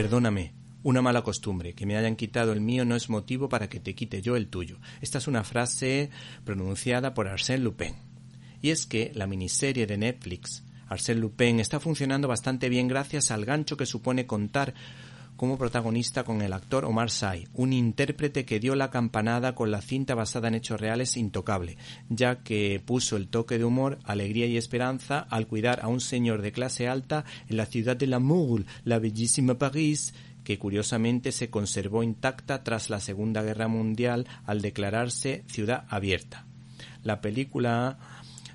Perdóname, una mala costumbre. Que me hayan quitado el mío no es motivo para que te quite yo el tuyo. Esta es una frase pronunciada por Arsène Lupin. Y es que la miniserie de Netflix, Arsène Lupin, está funcionando bastante bien gracias al gancho que supone contar como protagonista con el actor Omar Sy, un intérprete que dio la campanada con la cinta basada en hechos reales intocable, ya que puso el toque de humor, alegría y esperanza al cuidar a un señor de clase alta en la ciudad de Lamour, la bellísima París, que curiosamente se conservó intacta tras la Segunda Guerra Mundial al declararse ciudad abierta. La película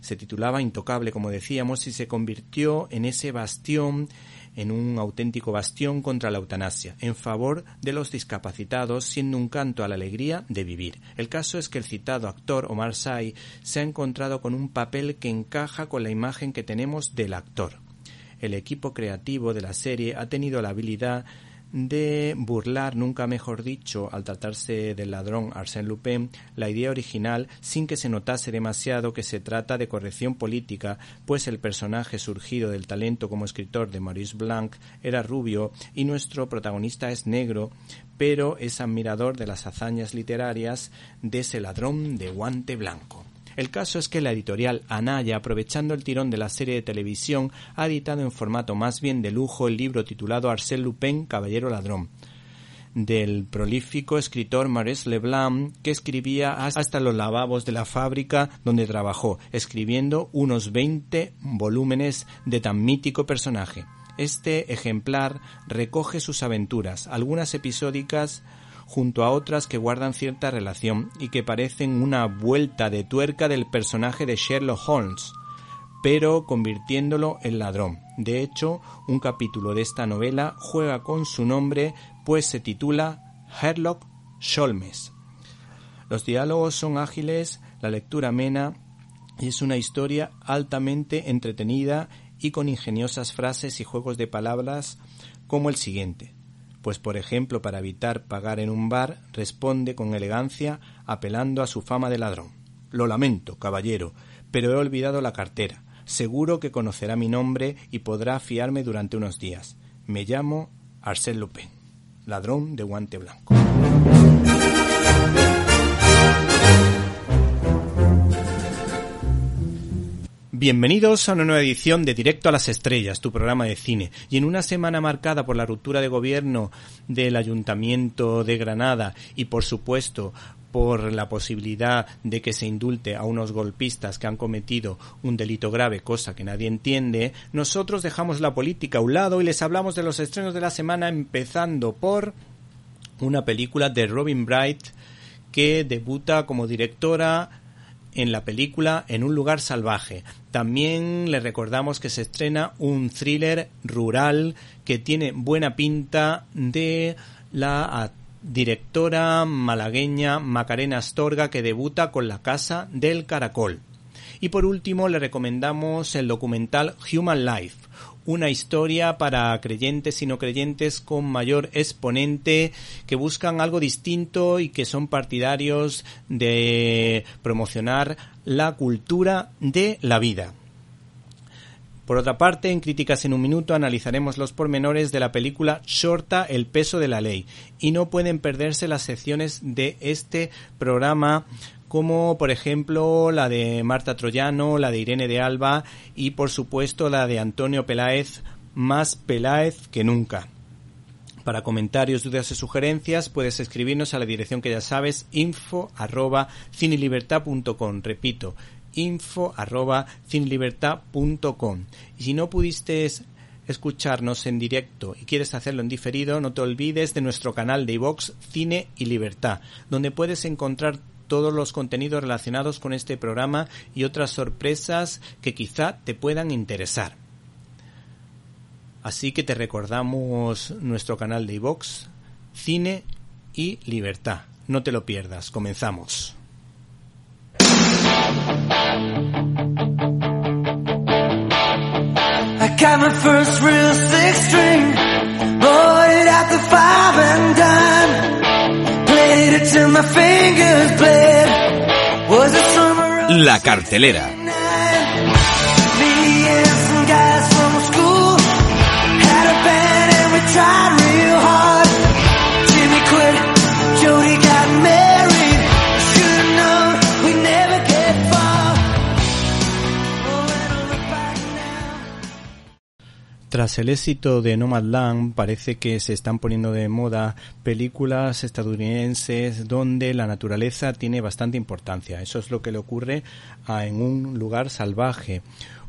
se titulaba Intocable, como decíamos, y se convirtió en ese bastión en un auténtico bastión contra la eutanasia, en favor de los discapacitados, siendo un canto a la alegría de vivir. El caso es que el citado actor Omar Sy se ha encontrado con un papel que encaja con la imagen que tenemos del actor. El equipo creativo de la serie ha tenido la habilidad de burlar, nunca mejor dicho, al tratarse del ladrón Arsène Lupin, la idea original sin que se notase demasiado que se trata de corrección política, pues el personaje surgido del talento como escritor de Maurice Blanc era rubio y nuestro protagonista es negro, pero es admirador de las hazañas literarias de ese ladrón de guante blanco. El caso es que la editorial Anaya, aprovechando el tirón de la serie de televisión, ha editado en formato más bien de lujo el libro titulado Arsène Lupin, Caballero Ladrón del prolífico escritor Maurice Leblanc, que escribía hasta los lavabos de la fábrica donde trabajó, escribiendo unos 20 volúmenes de tan mítico personaje. Este ejemplar recoge sus aventuras, algunas episódicas junto a otras que guardan cierta relación y que parecen una vuelta de tuerca del personaje de Sherlock Holmes, pero convirtiéndolo en ladrón. De hecho, un capítulo de esta novela juega con su nombre, pues se titula Sherlock Holmes. Los diálogos son ágiles, la lectura amena y es una historia altamente entretenida y con ingeniosas frases y juegos de palabras como el siguiente pues por ejemplo para evitar pagar en un bar responde con elegancia apelando a su fama de ladrón. Lo lamento, caballero, pero he olvidado la cartera. Seguro que conocerá mi nombre y podrá fiarme durante unos días. Me llamo Arsène Lupin, ladrón de guante blanco. Bienvenidos a una nueva edición de Directo a las Estrellas, tu programa de cine. Y en una semana marcada por la ruptura de gobierno del Ayuntamiento de Granada y, por supuesto, por la posibilidad de que se indulte a unos golpistas que han cometido un delito grave, cosa que nadie entiende, nosotros dejamos la política a un lado y les hablamos de los estrenos de la semana, empezando por una película de Robin Bright que debuta como directora en la película En un lugar salvaje. También le recordamos que se estrena un thriller rural que tiene buena pinta de la directora malagueña Macarena Astorga que debuta con La Casa del Caracol. Y por último le recomendamos el documental Human Life, una historia para creyentes y no creyentes con mayor exponente que buscan algo distinto y que son partidarios de promocionar la cultura de la vida. Por otra parte, en Críticas en un Minuto analizaremos los pormenores de la película Shorta el peso de la ley y no pueden perderse las secciones de este programa como por ejemplo la de Marta Troyano, la de Irene de Alba y por supuesto la de Antonio Peláez más Peláez que nunca. Para comentarios, dudas y sugerencias puedes escribirnos a la dirección que ya sabes, info arroba cinelibertad.com. Repito, info arroba cinelibertad.com. Y si no pudiste escucharnos en directo y quieres hacerlo en diferido, no te olvides de nuestro canal de iVox Cine y Libertad, donde puedes encontrar todos los contenidos relacionados con este programa y otras sorpresas que quizá te puedan interesar. Así que te recordamos nuestro canal de iVox, Cine y Libertad. No te lo pierdas, comenzamos. La cartelera. Tras el éxito de Nomadland, parece que se están poniendo de moda películas estadounidenses donde la naturaleza tiene bastante importancia. Eso es lo que le ocurre a En un lugar salvaje,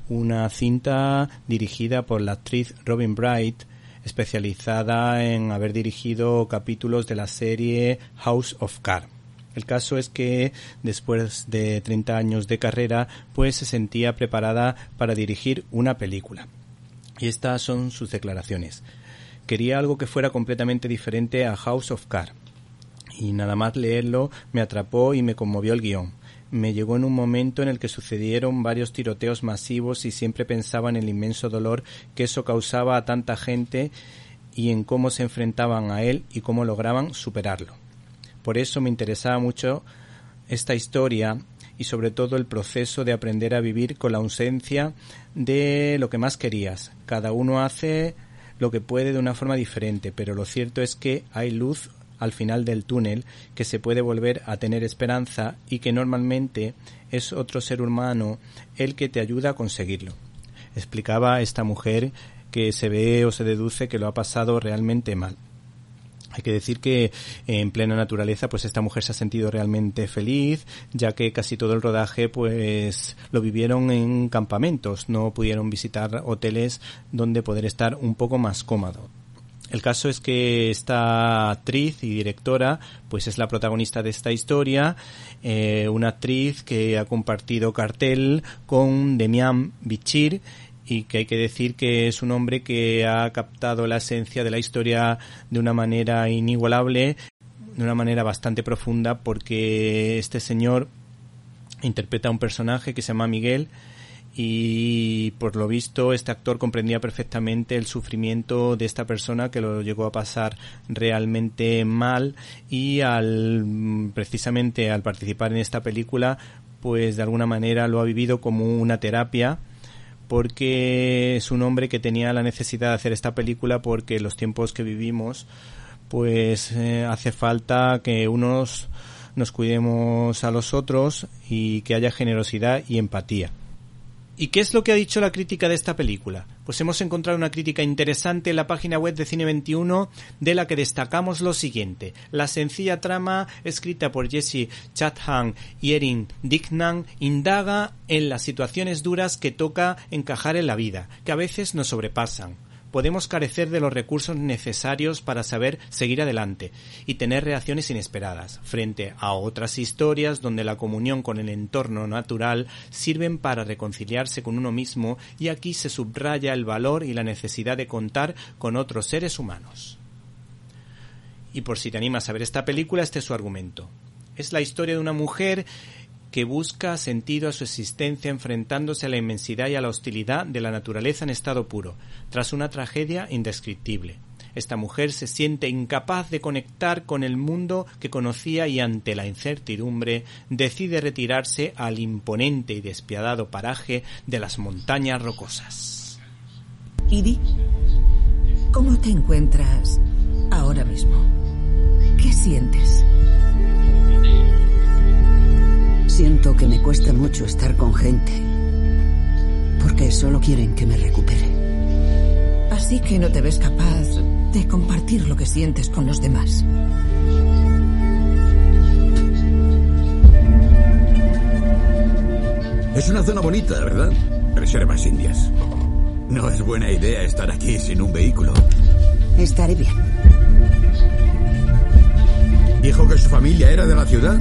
una cinta dirigida por la actriz Robin Bright, especializada en haber dirigido capítulos de la serie House of Cards. El caso es que después de 30 años de carrera, pues se sentía preparada para dirigir una película. Y estas son sus declaraciones. Quería algo que fuera completamente diferente a House of Cards. Y nada más leerlo me atrapó y me conmovió el guion. Me llegó en un momento en el que sucedieron varios tiroteos masivos y siempre pensaba en el inmenso dolor que eso causaba a tanta gente y en cómo se enfrentaban a él y cómo lograban superarlo. Por eso me interesaba mucho esta historia y sobre todo el proceso de aprender a vivir con la ausencia de lo que más querías. Cada uno hace lo que puede de una forma diferente, pero lo cierto es que hay luz al final del túnel, que se puede volver a tener esperanza y que normalmente es otro ser humano el que te ayuda a conseguirlo. Explicaba esta mujer que se ve o se deduce que lo ha pasado realmente mal. Hay que decir que en plena naturaleza, pues esta mujer se ha sentido realmente feliz, ya que casi todo el rodaje, pues lo vivieron en campamentos, no pudieron visitar hoteles donde poder estar un poco más cómodo. El caso es que esta actriz y directora, pues es la protagonista de esta historia, eh, una actriz que ha compartido cartel con Demian Bichir, y que hay que decir que es un hombre que ha captado la esencia de la historia de una manera inigualable, de una manera bastante profunda, porque este señor interpreta a un personaje que se llama Miguel y por lo visto este actor comprendía perfectamente el sufrimiento de esta persona que lo llegó a pasar realmente mal y al precisamente al participar en esta película pues de alguna manera lo ha vivido como una terapia porque es un hombre que tenía la necesidad de hacer esta película porque los tiempos que vivimos pues eh, hace falta que unos nos cuidemos a los otros y que haya generosidad y empatía. ¿Y qué es lo que ha dicho la crítica de esta película? Pues hemos encontrado una crítica interesante en la página web de Cine 21 de la que destacamos lo siguiente. La sencilla trama escrita por Jesse Chatham y Erin Dignan indaga en las situaciones duras que toca encajar en la vida, que a veces nos sobrepasan podemos carecer de los recursos necesarios para saber seguir adelante y tener reacciones inesperadas frente a otras historias donde la comunión con el entorno natural sirven para reconciliarse con uno mismo y aquí se subraya el valor y la necesidad de contar con otros seres humanos. Y por si te animas a ver esta película, este es su argumento. Es la historia de una mujer que busca sentido a su existencia enfrentándose a la inmensidad y a la hostilidad de la naturaleza en estado puro, tras una tragedia indescriptible. Esta mujer se siente incapaz de conectar con el mundo que conocía y ante la incertidumbre decide retirarse al imponente y despiadado paraje de las montañas rocosas. Idi, ¿cómo te encuentras ahora mismo? ¿Qué sientes? Siento que me cuesta mucho estar con gente. Porque solo quieren que me recupere. ¿Has Así que no te ves capaz de compartir lo que sientes con los demás. Es una zona bonita, ¿verdad? Reservas indias. No es buena idea estar aquí sin un vehículo. Estaré bien. ¿Dijo que su familia era de la ciudad?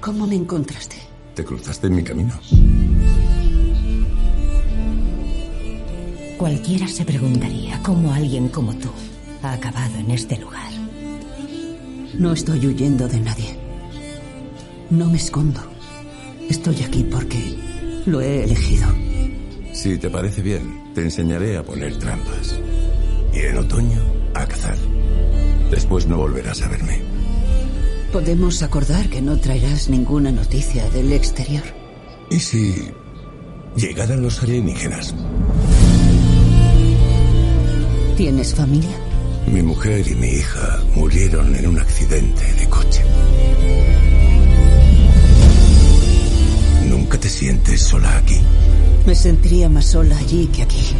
¿Cómo me encontraste? Te cruzaste en mi camino. Cualquiera se preguntaría cómo alguien como tú ha acabado en este lugar. No estoy huyendo de nadie. No me escondo. Estoy aquí porque lo he elegido. Si te parece bien, te enseñaré a poner trampas. Y en otoño, a cazar. Después no volverás a verme. Podemos acordar que no traerás ninguna noticia del exterior. ¿Y si llegaran los alienígenas? ¿Tienes familia? Mi mujer y mi hija murieron en un accidente de coche. ¿Nunca te sientes sola aquí? Me sentiría más sola allí que aquí.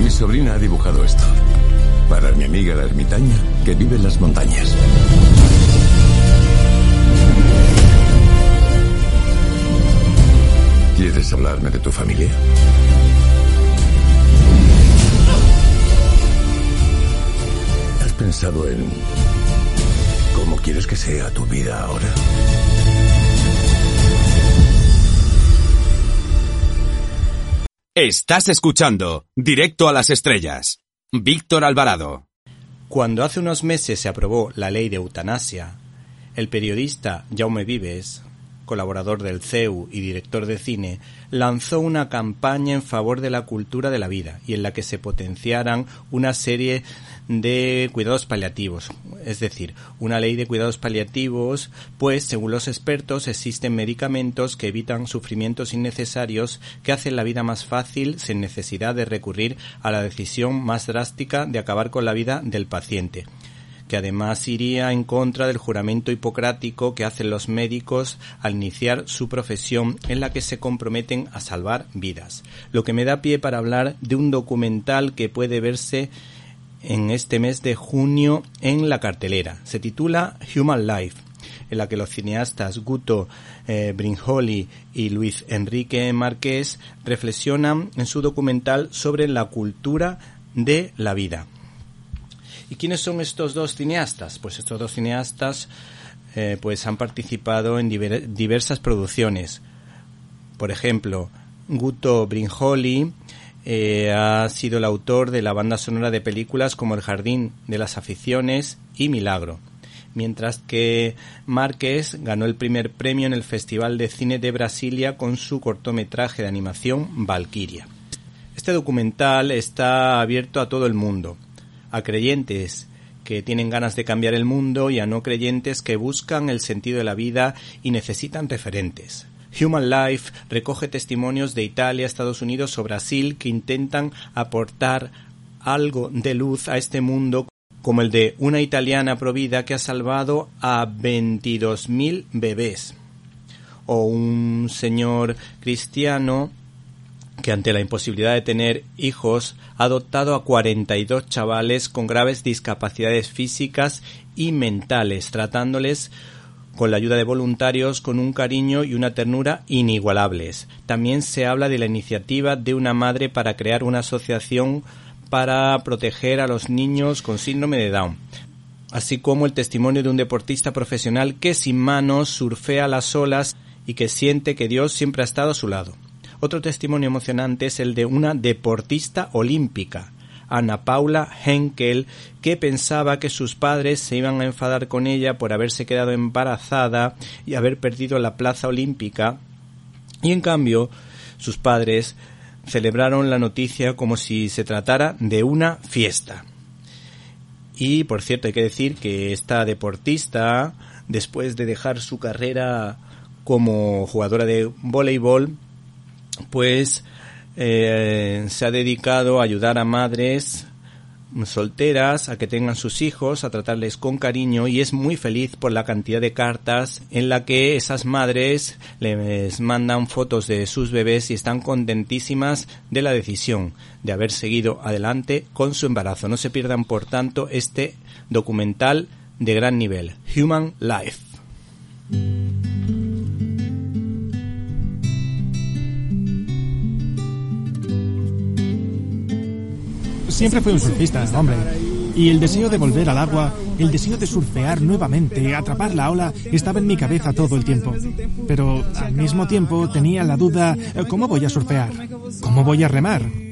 Mi sobrina ha dibujado esto. Para mi amiga la ermitaña que vive en las montañas. ¿Quieres hablarme de tu familia? Pensado en cómo quieres que sea tu vida ahora? Estás escuchando Directo a las Estrellas. Víctor Alvarado. Cuando hace unos meses se aprobó la ley de eutanasia, el periodista Jaume Vives, colaborador del CEU y director de cine, lanzó una campaña en favor de la cultura de la vida y en la que se potenciaran una serie de cuidados paliativos, es decir, una ley de cuidados paliativos, pues según los expertos existen medicamentos que evitan sufrimientos innecesarios que hacen la vida más fácil sin necesidad de recurrir a la decisión más drástica de acabar con la vida del paciente que además iría en contra del juramento hipocrático que hacen los médicos al iniciar su profesión en la que se comprometen a salvar vidas. Lo que me da pie para hablar de un documental que puede verse en este mes de junio en la cartelera. Se titula Human Life en la que los cineastas Guto eh, Brinjoli y Luis Enrique Márquez reflexionan en su documental sobre la cultura de la vida. ¿Y quiénes son estos dos cineastas? Pues estos dos cineastas eh, pues han participado en diversas producciones. Por ejemplo, Guto Brinjoli eh, ha sido el autor de la banda sonora de películas como El Jardín de las Aficiones y Milagro, mientras que Márquez ganó el primer premio en el Festival de Cine de Brasilia con su cortometraje de animación Valkyria. Este documental está abierto a todo el mundo a creyentes que tienen ganas de cambiar el mundo y a no creyentes que buscan el sentido de la vida y necesitan referentes. Human Life recoge testimonios de Italia, Estados Unidos o Brasil que intentan aportar algo de luz a este mundo como el de una italiana provida que ha salvado a 22.000 bebés o un señor cristiano que ante la imposibilidad de tener hijos ha adoptado a 42 chavales con graves discapacidades físicas y mentales, tratándoles con la ayuda de voluntarios con un cariño y una ternura inigualables. También se habla de la iniciativa de una madre para crear una asociación para proteger a los niños con síndrome de Down, así como el testimonio de un deportista profesional que sin manos surfea las olas y que siente que Dios siempre ha estado a su lado. Otro testimonio emocionante es el de una deportista olímpica, Ana Paula Henkel, que pensaba que sus padres se iban a enfadar con ella por haberse quedado embarazada y haber perdido la plaza olímpica, y en cambio sus padres celebraron la noticia como si se tratara de una fiesta. Y por cierto, hay que decir que esta deportista después de dejar su carrera como jugadora de voleibol, pues eh, se ha dedicado a ayudar a madres solteras a que tengan sus hijos, a tratarles con cariño y es muy feliz por la cantidad de cartas en la que esas madres les mandan fotos de sus bebés y están contentísimas de la decisión de haber seguido adelante con su embarazo. No se pierdan, por tanto, este documental de gran nivel, Human Life. Siempre fui un surfista, hombre. Y el deseo de volver al agua, el deseo de surfear nuevamente, atrapar la ola, estaba en mi cabeza todo el tiempo. Pero al mismo tiempo tenía la duda, ¿cómo voy a surfear? ¿Cómo voy a remar?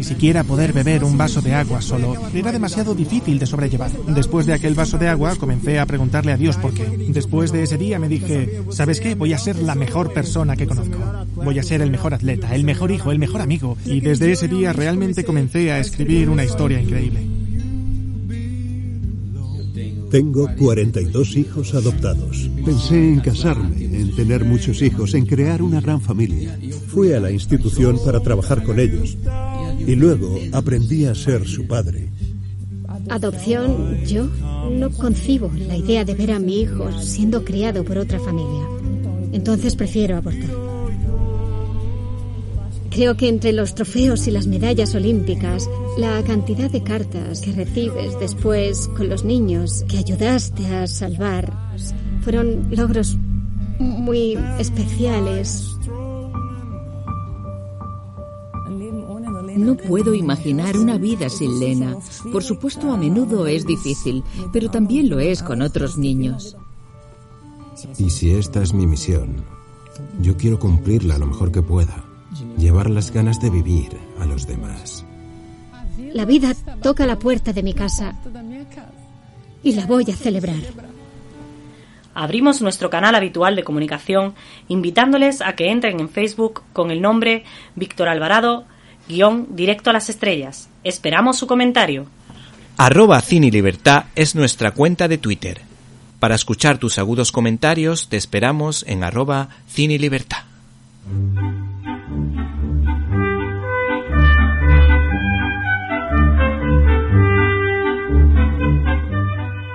Ni siquiera poder beber un vaso de agua solo era demasiado difícil de sobrellevar. Después de aquel vaso de agua comencé a preguntarle a Dios por qué. Después de ese día me dije, ¿sabes qué? Voy a ser la mejor persona que conozco. Voy a ser el mejor atleta, el mejor hijo, el mejor amigo. Y desde ese día realmente comencé a escribir una historia increíble. Tengo 42 hijos adoptados. Pensé en casarme, en tener muchos hijos, en crear una gran familia. Fui a la institución para trabajar con ellos. Y luego aprendí a ser su padre. Adopción, yo no concibo la idea de ver a mi hijo siendo criado por otra familia. Entonces prefiero abortar. Creo que entre los trofeos y las medallas olímpicas, la cantidad de cartas que recibes después con los niños que ayudaste a salvar fueron logros muy especiales. No puedo imaginar una vida sin Lena. Por supuesto, a menudo es difícil, pero también lo es con otros niños. Y si esta es mi misión, yo quiero cumplirla lo mejor que pueda. Llevar las ganas de vivir a los demás. La vida toca la puerta de mi casa y la voy a celebrar. Abrimos nuestro canal habitual de comunicación invitándoles a que entren en Facebook con el nombre Víctor Alvarado guion directo a las estrellas. Esperamos su comentario. Arroba Cine Libertad es nuestra cuenta de Twitter. Para escuchar tus agudos comentarios te esperamos en arroba Cine Libertad.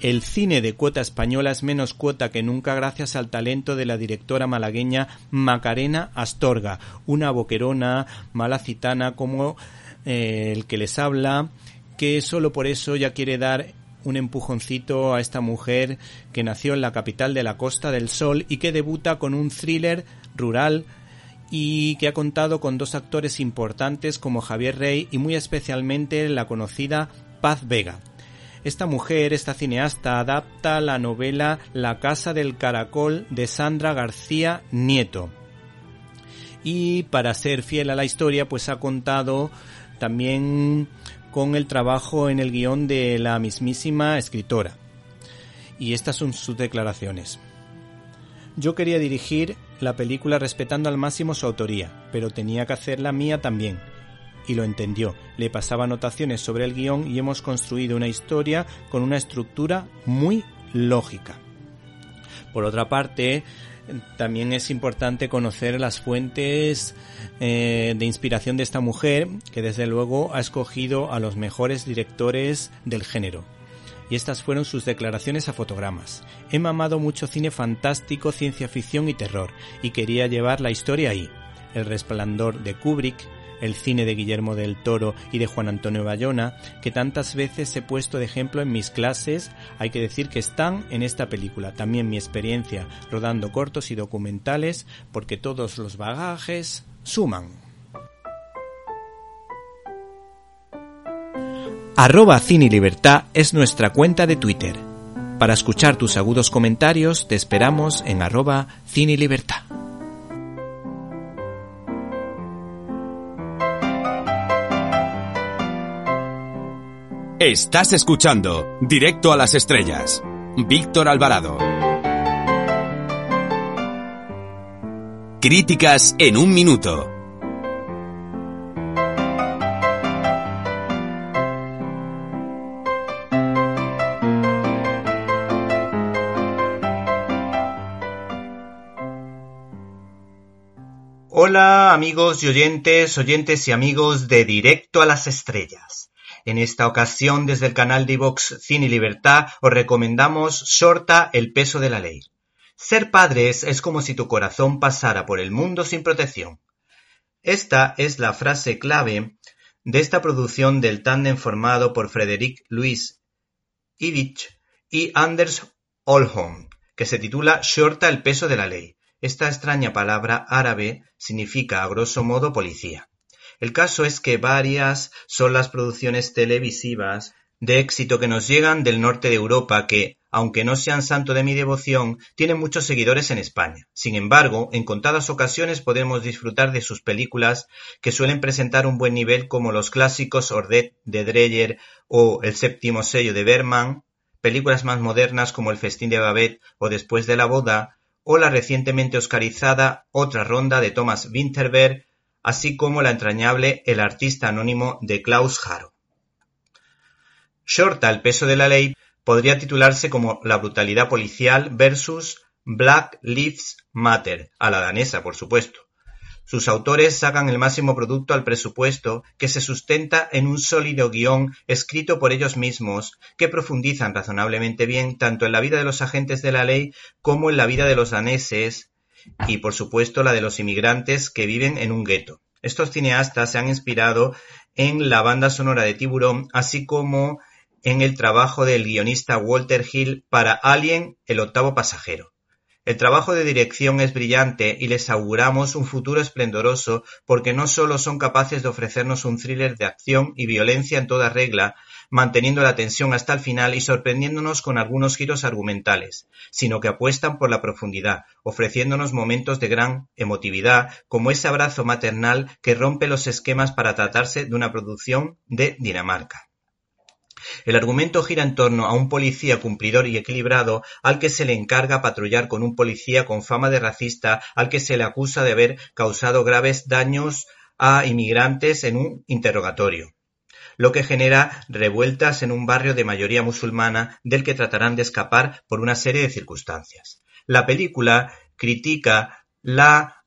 El cine de cuota española es menos cuota que nunca gracias al talento de la directora malagueña Macarena Astorga, una boquerona malacitana como eh, el que les habla, que solo por eso ya quiere dar un empujoncito a esta mujer que nació en la capital de la Costa del Sol y que debuta con un thriller rural y que ha contado con dos actores importantes como Javier Rey y muy especialmente la conocida Paz Vega. Esta mujer, esta cineasta, adapta la novela La Casa del Caracol de Sandra García Nieto. Y para ser fiel a la historia, pues ha contado también con el trabajo en el guion de la mismísima escritora. Y estas son sus declaraciones. Yo quería dirigir la película respetando al máximo su autoría, pero tenía que hacer la mía también y lo entendió. Le pasaba anotaciones sobre el guion y hemos construido una historia con una estructura muy lógica. Por otra parte, también es importante conocer las fuentes eh, de inspiración de esta mujer, que desde luego ha escogido a los mejores directores del género. Y estas fueron sus declaraciones a fotogramas. He mamado mucho cine fantástico, ciencia ficción y terror, y quería llevar la historia ahí. El resplandor de Kubrick, el cine de Guillermo del Toro y de Juan Antonio Bayona, que tantas veces he puesto de ejemplo en mis clases, hay que decir que están en esta película. También mi experiencia rodando cortos y documentales, porque todos los bagajes suman. Arroba Cine Libertad es nuestra cuenta de Twitter. Para escuchar tus agudos comentarios te esperamos en arroba cine y libertad. Estás escuchando Directo a las Estrellas. Víctor Alvarado. Críticas en un minuto. Hola amigos y oyentes, oyentes y amigos de Directo a las Estrellas. En esta ocasión, desde el canal de Vox Cine y Libertad, os recomendamos Shorta el peso de la ley. Ser padres es como si tu corazón pasara por el mundo sin protección. Esta es la frase clave de esta producción del tándem formado por Frederick Luis Ivich y Anders Olholm, que se titula Shorta el peso de la ley. Esta extraña palabra árabe significa, a grosso modo, policía. El caso es que varias son las producciones televisivas de éxito que nos llegan del norte de Europa que, aunque no sean santo de mi devoción, tienen muchos seguidores en España. Sin embargo, en contadas ocasiones podemos disfrutar de sus películas que suelen presentar un buen nivel como los clásicos Ordet de Dreyer o El séptimo sello de Berman, películas más modernas como El festín de Babette o Después de la boda, o la recientemente oscarizada Otra ronda de Thomas Winterberg, así como la entrañable El artista anónimo de Klaus Haro. Shorta el peso de la ley podría titularse como La brutalidad policial versus Black Lives Matter, a la danesa, por supuesto. Sus autores sacan el máximo producto al presupuesto que se sustenta en un sólido guion escrito por ellos mismos que profundizan razonablemente bien tanto en la vida de los agentes de la ley como en la vida de los daneses y por supuesto la de los inmigrantes que viven en un gueto. Estos cineastas se han inspirado en la banda sonora de Tiburón así como en el trabajo del guionista Walter Hill para Alien, el octavo pasajero. El trabajo de dirección es brillante y les auguramos un futuro esplendoroso porque no solo son capaces de ofrecernos un thriller de acción y violencia en toda regla, manteniendo la tensión hasta el final y sorprendiéndonos con algunos giros argumentales, sino que apuestan por la profundidad, ofreciéndonos momentos de gran emotividad, como ese abrazo maternal que rompe los esquemas para tratarse de una producción de Dinamarca. El argumento gira en torno a un policía cumplidor y equilibrado al que se le encarga patrullar con un policía con fama de racista al que se le acusa de haber causado graves daños a inmigrantes en un interrogatorio lo que genera revueltas en un barrio de mayoría musulmana del que tratarán de escapar por una serie de circunstancias. La película critica la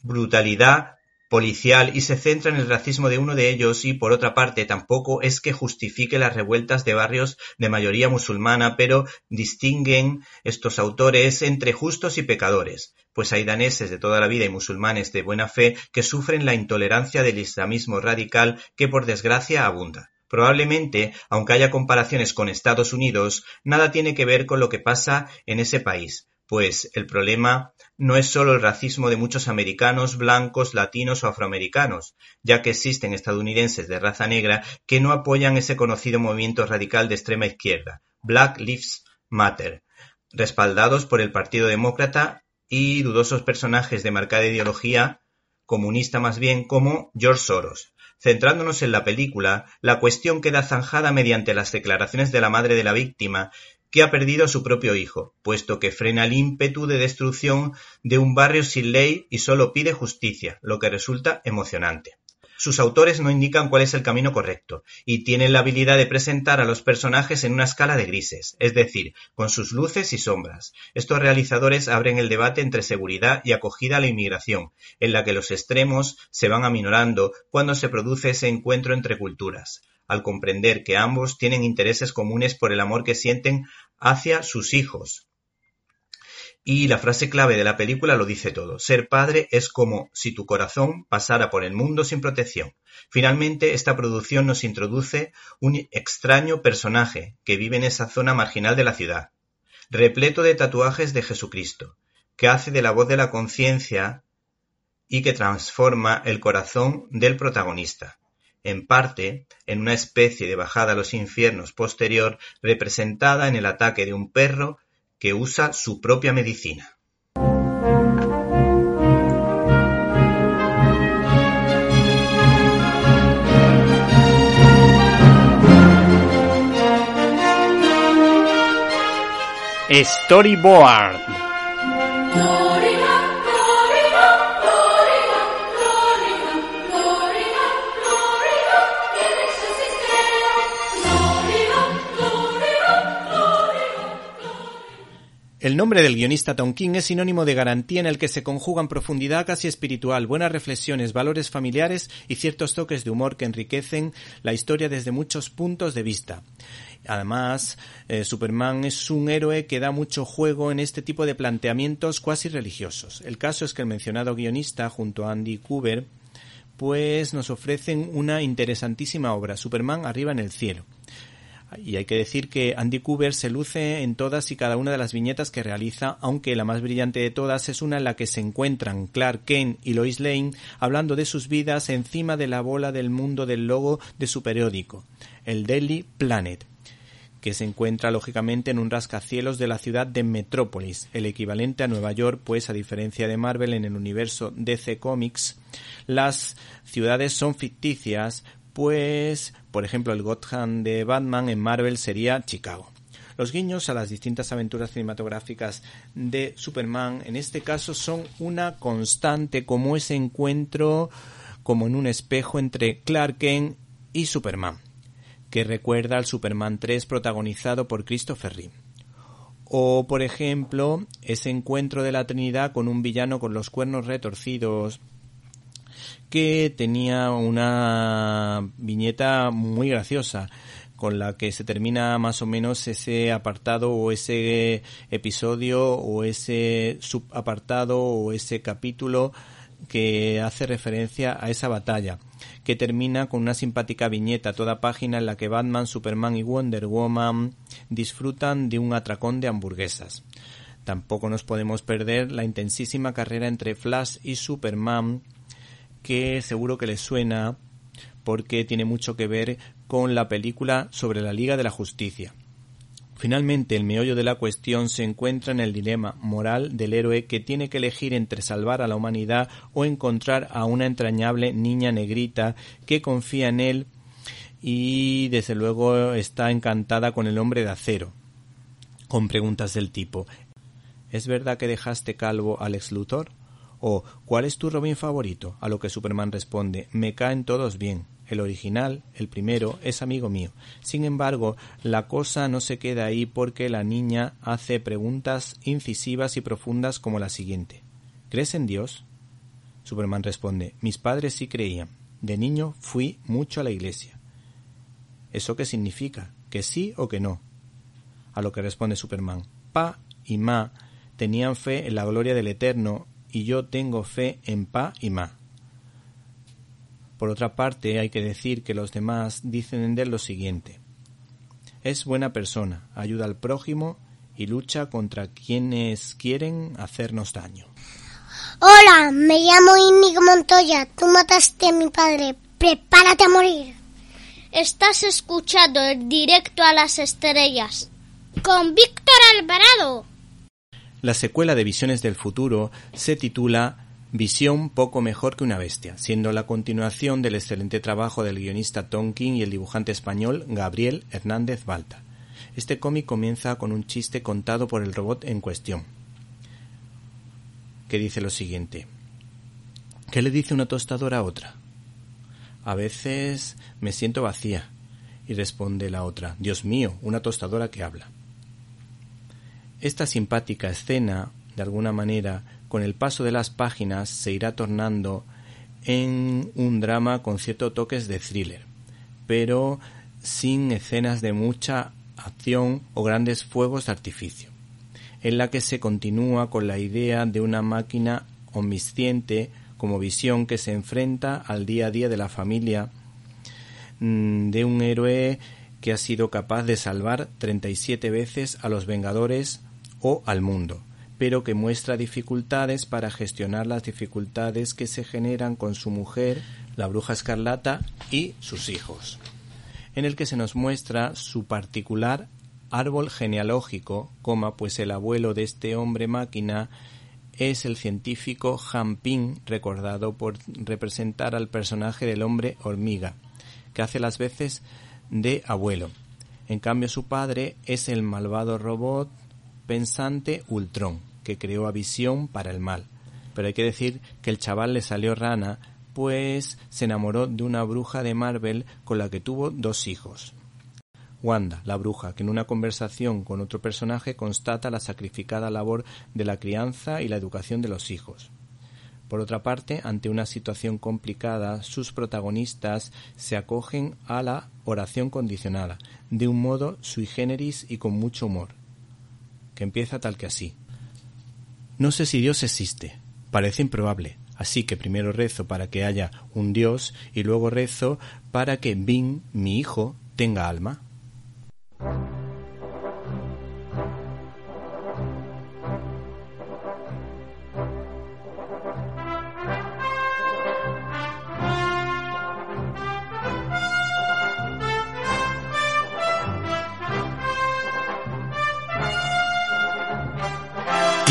brutalidad policial y se centra en el racismo de uno de ellos y, por otra parte, tampoco es que justifique las revueltas de barrios de mayoría musulmana, pero distinguen estos autores entre justos y pecadores, pues hay daneses de toda la vida y musulmanes de buena fe que sufren la intolerancia del islamismo radical que, por desgracia, abunda. Probablemente, aunque haya comparaciones con Estados Unidos, nada tiene que ver con lo que pasa en ese país, pues el problema no es solo el racismo de muchos americanos, blancos, latinos o afroamericanos, ya que existen estadounidenses de raza negra que no apoyan ese conocido movimiento radical de extrema izquierda, Black Lives Matter, respaldados por el Partido Demócrata y dudosos personajes de marcada ideología comunista más bien como George Soros. Centrándonos en la película, la cuestión queda zanjada mediante las declaraciones de la madre de la víctima, que ha perdido a su propio hijo, puesto que frena el ímpetu de destrucción de un barrio sin ley y solo pide justicia, lo que resulta emocionante. Sus autores no indican cuál es el camino correcto, y tienen la habilidad de presentar a los personajes en una escala de grises, es decir, con sus luces y sombras. Estos realizadores abren el debate entre seguridad y acogida a la inmigración, en la que los extremos se van aminorando cuando se produce ese encuentro entre culturas al comprender que ambos tienen intereses comunes por el amor que sienten hacia sus hijos. Y la frase clave de la película lo dice todo. Ser padre es como si tu corazón pasara por el mundo sin protección. Finalmente, esta producción nos introduce un extraño personaje que vive en esa zona marginal de la ciudad, repleto de tatuajes de Jesucristo, que hace de la voz de la conciencia y que transforma el corazón del protagonista en parte en una especie de bajada a los infiernos posterior representada en el ataque de un perro que usa su propia medicina. Storyboard. El nombre del guionista Tom King es sinónimo de garantía en el que se conjugan profundidad casi espiritual, buenas reflexiones, valores familiares y ciertos toques de humor que enriquecen la historia desde muchos puntos de vista. Además, eh, Superman es un héroe que da mucho juego en este tipo de planteamientos cuasi religiosos. El caso es que el mencionado guionista, junto a Andy Cooper, pues nos ofrecen una interesantísima obra, Superman arriba en el cielo. Y hay que decir que Andy Cooper se luce en todas y cada una de las viñetas que realiza, aunque la más brillante de todas es una en la que se encuentran Clark Kent y Lois Lane hablando de sus vidas encima de la bola del mundo del logo de su periódico, el Daily Planet que se encuentra lógicamente en un rascacielos de la ciudad de Metrópolis, el equivalente a Nueva York, pues a diferencia de Marvel en el universo DC Comics, las ciudades son ficticias, pues, por ejemplo, el Gotham de Batman en Marvel sería Chicago. Los guiños a las distintas aventuras cinematográficas de Superman en este caso son una constante como ese encuentro como en un espejo entre Clark Kent y Superman que recuerda al Superman 3 protagonizado por Christopher Reeve. O, por ejemplo, ese encuentro de la Trinidad con un villano con los cuernos retorcidos que tenía una viñeta muy graciosa con la que se termina más o menos ese apartado o ese episodio o ese subapartado o ese capítulo que hace referencia a esa batalla que termina con una simpática viñeta toda página en la que Batman, Superman y Wonder Woman disfrutan de un atracón de hamburguesas. Tampoco nos podemos perder la intensísima carrera entre Flash y Superman, que seguro que les suena porque tiene mucho que ver con la película sobre la Liga de la Justicia. Finalmente, el meollo de la cuestión se encuentra en el dilema moral del héroe que tiene que elegir entre salvar a la humanidad o encontrar a una entrañable niña negrita que confía en él y desde luego está encantada con el hombre de acero. Con preguntas del tipo ¿Es verdad que dejaste calvo al ex Luthor? O ¿Cuál es tu Robin favorito? A lo que Superman responde Me caen todos bien. El original, el primero, es amigo mío. Sin embargo, la cosa no se queda ahí porque la niña hace preguntas incisivas y profundas como la siguiente. ¿Crees en Dios? Superman responde Mis padres sí creían. De niño fui mucho a la iglesia. ¿Eso qué significa? ¿Que sí o que no? A lo que responde Superman Pa y Ma tenían fe en la gloria del Eterno y yo tengo fe en Pa y Ma. Por otra parte, hay que decir que los demás dicen de él lo siguiente. Es buena persona, ayuda al prójimo y lucha contra quienes quieren hacernos daño. Hola, me llamo Inigo Montoya. Tú mataste a mi padre. Prepárate a morir. Estás escuchando el directo a las estrellas con Víctor Alvarado. La secuela de Visiones del Futuro se titula Visión poco mejor que una bestia, siendo la continuación del excelente trabajo del guionista Tom King y el dibujante español Gabriel Hernández Balta. Este cómic comienza con un chiste contado por el robot en cuestión, que dice lo siguiente. ¿Qué le dice una tostadora a otra? A veces me siento vacía. Y responde la otra, Dios mío, una tostadora que habla. Esta simpática escena, de alguna manera, con el paso de las páginas se irá tornando en un drama con ciertos toques de thriller, pero sin escenas de mucha acción o grandes fuegos de artificio, en la que se continúa con la idea de una máquina omnisciente como visión que se enfrenta al día a día de la familia mm, de un héroe que ha sido capaz de salvar 37 veces a los Vengadores o al mundo pero que muestra dificultades para gestionar las dificultades que se generan con su mujer la bruja escarlata y sus hijos, en el que se nos muestra su particular árbol genealógico, coma, pues el abuelo de este hombre máquina es el científico Han Ping, recordado por representar al personaje del hombre hormiga, que hace las veces de abuelo. En cambio, su padre es el malvado robot pensante Ultron, que creó a Visión para el mal. Pero hay que decir que el chaval le salió rana, pues se enamoró de una bruja de Marvel con la que tuvo dos hijos. Wanda, la bruja, que en una conversación con otro personaje constata la sacrificada labor de la crianza y la educación de los hijos. Por otra parte, ante una situación complicada, sus protagonistas se acogen a la oración condicionada, de un modo sui generis y con mucho humor, empieza tal que así. No sé si Dios existe, parece improbable, así que primero rezo para que haya un Dios y luego rezo para que Bin, mi hijo, tenga alma.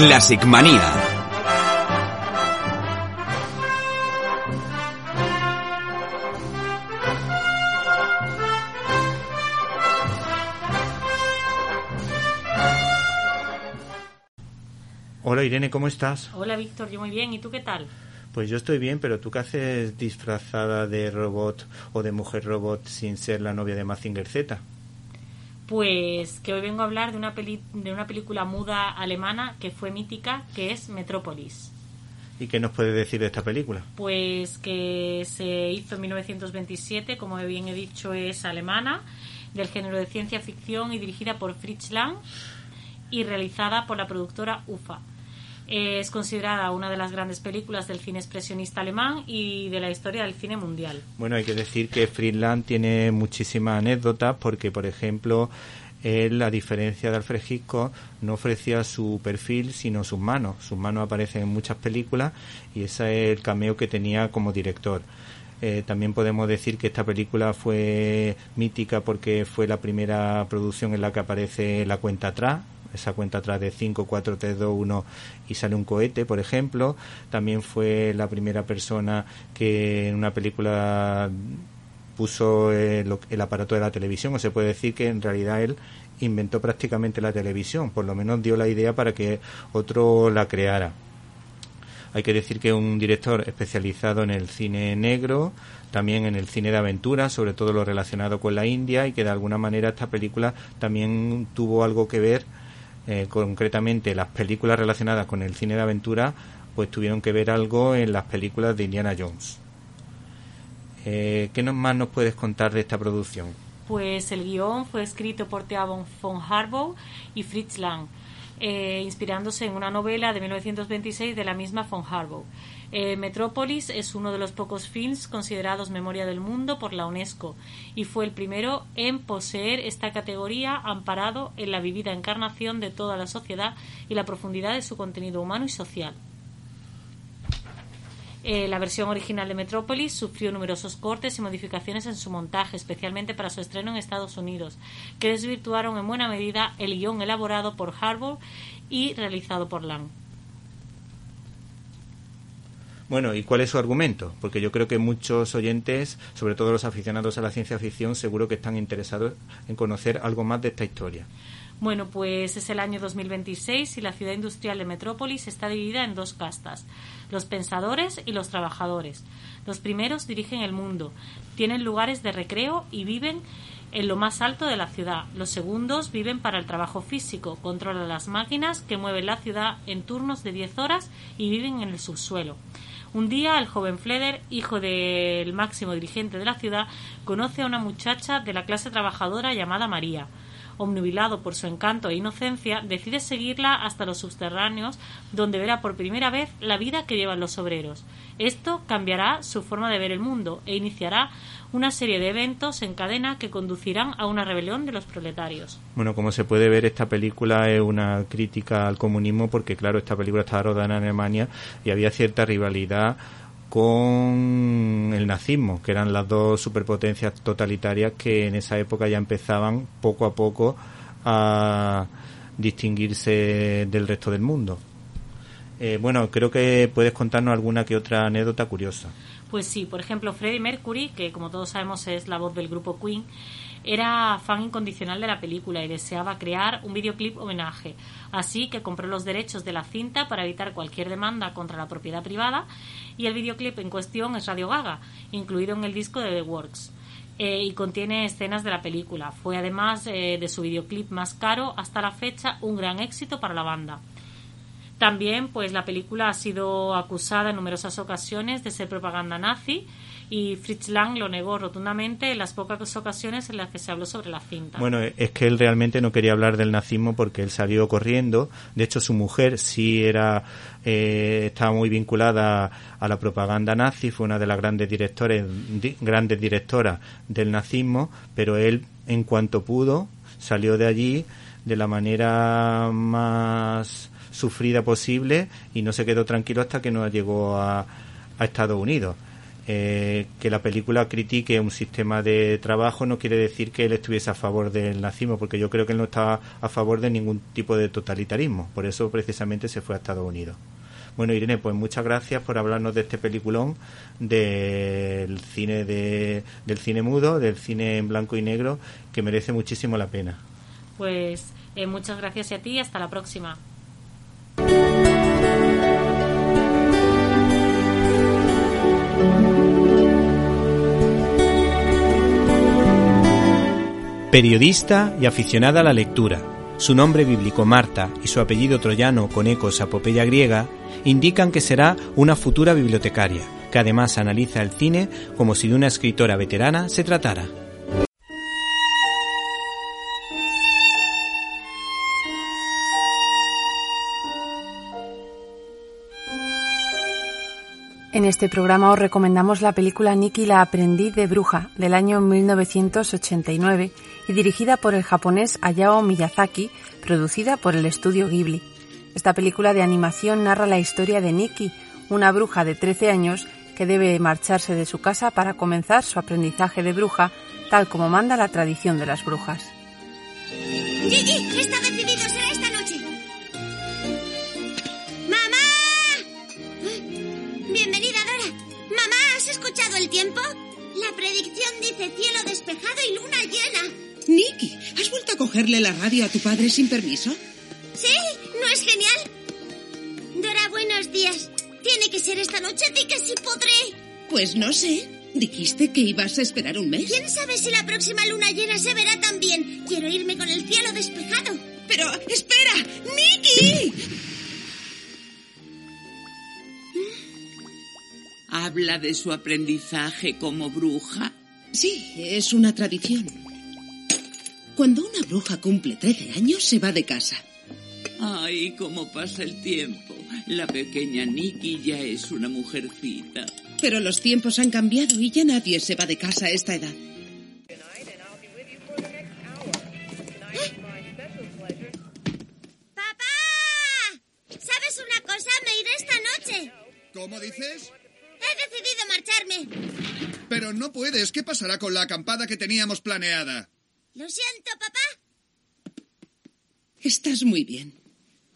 Classic Manía. Hola Irene, ¿cómo estás? Hola Víctor, yo muy bien. ¿Y tú qué tal? Pues yo estoy bien, pero ¿tú qué haces disfrazada de robot o de mujer robot sin ser la novia de Mazinger Z? Pues que hoy vengo a hablar de una, peli de una película muda alemana que fue mítica, que es Metrópolis. ¿Y qué nos puedes decir de esta película? Pues que se hizo en 1927, como bien he dicho, es alemana, del género de ciencia ficción y dirigida por Fritz Lang y realizada por la productora UFA. Es considerada una de las grandes películas del cine expresionista alemán y de la historia del cine mundial. Bueno, hay que decir que Friedland tiene muchísimas anécdotas porque, por ejemplo, él, a diferencia de Alfred Hitchcock, no ofrecía su perfil sino sus manos. Sus manos aparecen en muchas películas y ese es el cameo que tenía como director. Eh, también podemos decir que esta película fue mítica porque fue la primera producción en la que aparece la cuenta atrás, esa cuenta atrás de 5, 4, 3, 2, 1 y sale un cohete, por ejemplo. También fue la primera persona que en una película puso el, el, aparato de la televisión, o se puede decir que en realidad él inventó prácticamente la televisión, por lo menos dio la idea para que otro la creara. Hay que decir que un director especializado en el cine negro, también en el cine de aventura, sobre todo lo relacionado con la India, y que de alguna manera esta película también tuvo algo que ver eh, concretamente las películas relacionadas con el cine de aventura, pues tuvieron que ver algo en las películas de Indiana Jones. Eh, ¿Qué más nos puedes contar de esta producción? Pues el guion fue escrito por Thea von Harbaugh y Fritz Lang, eh, inspirándose en una novela de 1926 de la misma von Harbaugh. Eh, Metrópolis es uno de los pocos films considerados Memoria del Mundo por la UNESCO y fue el primero en poseer esta categoría amparado en la vivida encarnación de toda la sociedad y la profundidad de su contenido humano y social. Eh, la versión original de Metrópolis sufrió numerosos cortes y modificaciones en su montaje, especialmente para su estreno en Estados Unidos, que desvirtuaron en buena medida el guion elaborado por Harbour y realizado por Lang. Bueno, ¿y cuál es su argumento? Porque yo creo que muchos oyentes, sobre todo los aficionados a la ciencia ficción, seguro que están interesados en conocer algo más de esta historia. Bueno, pues es el año 2026 y la ciudad industrial de Metrópolis está dividida en dos castas, los pensadores y los trabajadores. Los primeros dirigen el mundo, tienen lugares de recreo y viven en lo más alto de la ciudad. Los segundos viven para el trabajo físico, controlan las máquinas que mueven la ciudad en turnos de 10 horas y viven en el subsuelo. Un día el joven Fleder, hijo del máximo dirigente de la ciudad, conoce a una muchacha de la clase trabajadora llamada María obnubilado por su encanto e inocencia, decide seguirla hasta los subterráneos, donde verá por primera vez la vida que llevan los obreros. Esto cambiará su forma de ver el mundo e iniciará una serie de eventos en cadena que conducirán a una rebelión de los proletarios. Bueno, como se puede ver, esta película es una crítica al comunismo porque, claro, esta película estaba rodada en Alemania y había cierta rivalidad con el nazismo, que eran las dos superpotencias totalitarias que en esa época ya empezaban poco a poco a distinguirse del resto del mundo. Eh, bueno, creo que puedes contarnos alguna que otra anécdota curiosa. Pues sí, por ejemplo, Freddie Mercury, que como todos sabemos es la voz del grupo Queen, era fan incondicional de la película y deseaba crear un videoclip homenaje. Así que compró los derechos de la cinta para evitar cualquier demanda contra la propiedad privada y el videoclip en cuestión es Radio Gaga, incluido en el disco de The Works. Eh, y contiene escenas de la película. Fue además eh, de su videoclip más caro hasta la fecha un gran éxito para la banda. También, pues la película ha sido acusada en numerosas ocasiones de ser propaganda nazi y Fritz Lang lo negó rotundamente en las pocas ocasiones en las que se habló sobre la cinta. Bueno, es que él realmente no quería hablar del nazismo porque él salió corriendo. De hecho, su mujer sí era eh, estaba muy vinculada a la propaganda nazi, fue una de las grandes directores, grandes directoras del nazismo, pero él, en cuanto pudo, salió de allí de la manera más sufrida posible y no se quedó tranquilo hasta que no llegó a Estados Unidos. Eh, que la película critique un sistema de trabajo no quiere decir que él estuviese a favor del nazismo, porque yo creo que él no estaba a favor de ningún tipo de totalitarismo. Por eso precisamente se fue a Estados Unidos. Bueno, Irene, pues muchas gracias por hablarnos de este peliculón del cine de, del cine mudo, del cine en blanco y negro, que merece muchísimo la pena. Pues eh, muchas gracias a ti y hasta la próxima. Periodista y aficionada a la lectura, su nombre bíblico Marta y su apellido troyano con ecos a apopeya griega indican que será una futura bibliotecaria, que además analiza el cine como si de una escritora veterana se tratara. En este programa os recomendamos la película Nikki la aprendiz de bruja del año 1989 y dirigida por el japonés Hayao Miyazaki, producida por el estudio Ghibli. Esta película de animación narra la historia de Nikki, una bruja de 13 años que debe marcharse de su casa para comenzar su aprendizaje de bruja, tal como manda la tradición de las brujas. Gigi, está decidido, será esta noche. ¡Mamá! Bienvenida, Dora. Mamá, ¿has escuchado el tiempo? La predicción dice cielo despejado y luna llena. Nicky, ¿has vuelto a cogerle la radio a tu padre sin permiso? ¿Sí? ¿No es genial? Dora, buenos días. Tiene que ser esta noche, di que sí podré. Pues no sé. Dijiste que ibas a esperar un mes. ¿Quién sabe si la próxima luna llena se verá también? Quiero irme con el cielo despejado. Pero, espera, Nicky. ¿Habla de su aprendizaje como bruja? Sí, es una tradición. Cuando una bruja cumple 13 años, se va de casa. Ay, cómo pasa el tiempo. La pequeña Nikki ya es una mujercita. Pero los tiempos han cambiado y ya nadie se va de casa a esta edad. ¡Papá! ¿Sabes una cosa? Me iré esta noche. ¿Cómo dices? He decidido marcharme. Pero no puedes. ¿Qué pasará con la acampada que teníamos planeada? Lo siento, papá. Estás muy bien.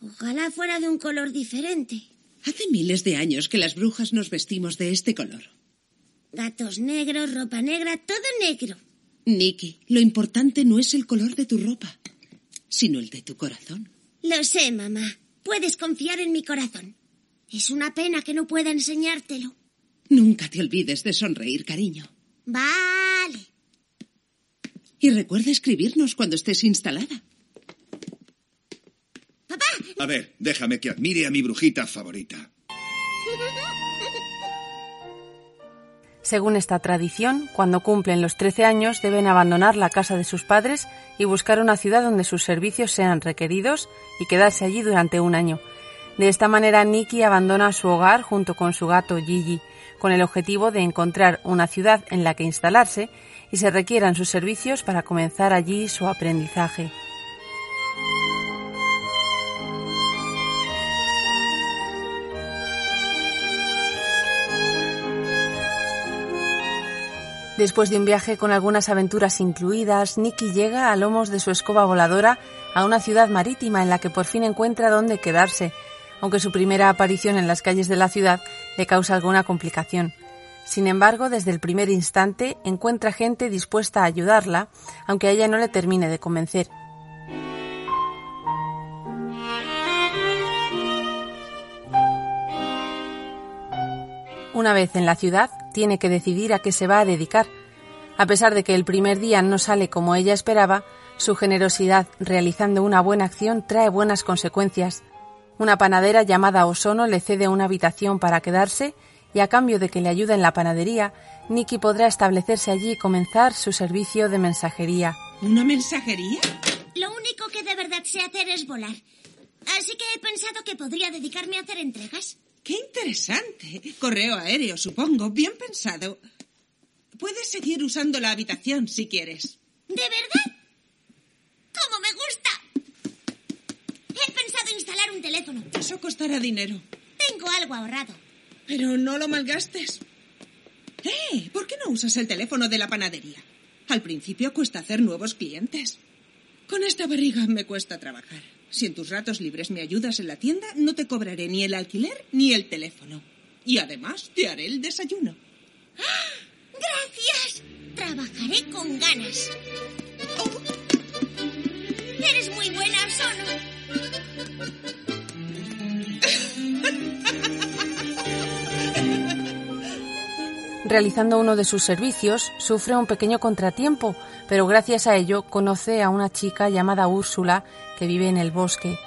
Ojalá fuera de un color diferente. Hace miles de años que las brujas nos vestimos de este color. Gatos negros, ropa negra, todo negro. Nicky, lo importante no es el color de tu ropa, sino el de tu corazón. Lo sé, mamá. Puedes confiar en mi corazón. Es una pena que no pueda enseñártelo. Nunca te olvides de sonreír, cariño. Vale. Y recuerda escribirnos cuando estés instalada. Papá. A ver, déjame que admire a mi brujita favorita. Según esta tradición, cuando cumplen los 13 años deben abandonar la casa de sus padres y buscar una ciudad donde sus servicios sean requeridos y quedarse allí durante un año. De esta manera, Nikki abandona su hogar junto con su gato Gigi, con el objetivo de encontrar una ciudad en la que instalarse y se requieran sus servicios para comenzar allí su aprendizaje. Después de un viaje con algunas aventuras incluidas, Nicky llega a lomos de su escoba voladora a una ciudad marítima en la que por fin encuentra dónde quedarse, aunque su primera aparición en las calles de la ciudad le causa alguna complicación. Sin embargo, desde el primer instante encuentra gente dispuesta a ayudarla, aunque a ella no le termine de convencer. Una vez en la ciudad, tiene que decidir a qué se va a dedicar. A pesar de que el primer día no sale como ella esperaba, su generosidad realizando una buena acción trae buenas consecuencias. Una panadera llamada Osono le cede una habitación para quedarse y a cambio de que le ayude en la panadería, Nicky podrá establecerse allí y comenzar su servicio de mensajería. ¿Una mensajería? Lo único que de verdad sé hacer es volar. Así que he pensado que podría dedicarme a hacer entregas. ¡Qué interesante! Correo aéreo, supongo. Bien pensado. Puedes seguir usando la habitación si quieres. ¿De verdad? ¡Cómo me gusta! He pensado instalar un teléfono. Eso costará dinero. Tengo algo ahorrado. Pero no lo malgastes. ¡Eh! ¿Por qué no usas el teléfono de la panadería? Al principio cuesta hacer nuevos clientes. Con esta barriga me cuesta trabajar. Si en tus ratos libres me ayudas en la tienda, no te cobraré ni el alquiler ni el teléfono. Y además te haré el desayuno. ¡Ah! ¡Gracias! Trabajaré con ganas. Eres muy buena, Sono. Realizando uno de sus servicios, sufre un pequeño contratiempo, pero gracias a ello conoce a una chica llamada Úrsula que vive en el bosque.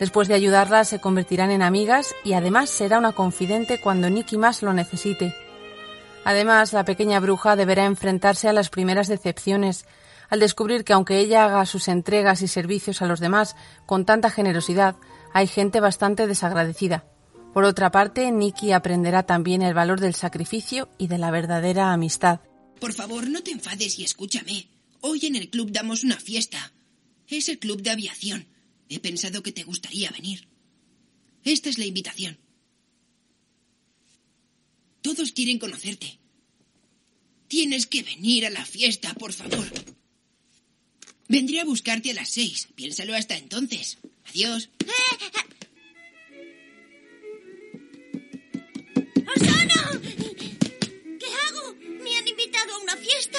Después de ayudarla se convertirán en amigas y además será una confidente cuando Nicky más lo necesite. Además, la pequeña bruja deberá enfrentarse a las primeras decepciones, al descubrir que aunque ella haga sus entregas y servicios a los demás con tanta generosidad, hay gente bastante desagradecida. Por otra parte, Nicky aprenderá también el valor del sacrificio y de la verdadera amistad. Por favor, no te enfades y escúchame. Hoy en el club damos una fiesta. Es el club de aviación. He pensado que te gustaría venir. Esta es la invitación. Todos quieren conocerte. Tienes que venir a la fiesta, por favor. Vendré a buscarte a las seis. Piénsalo hasta entonces. Adiós. invitado a una fiesta.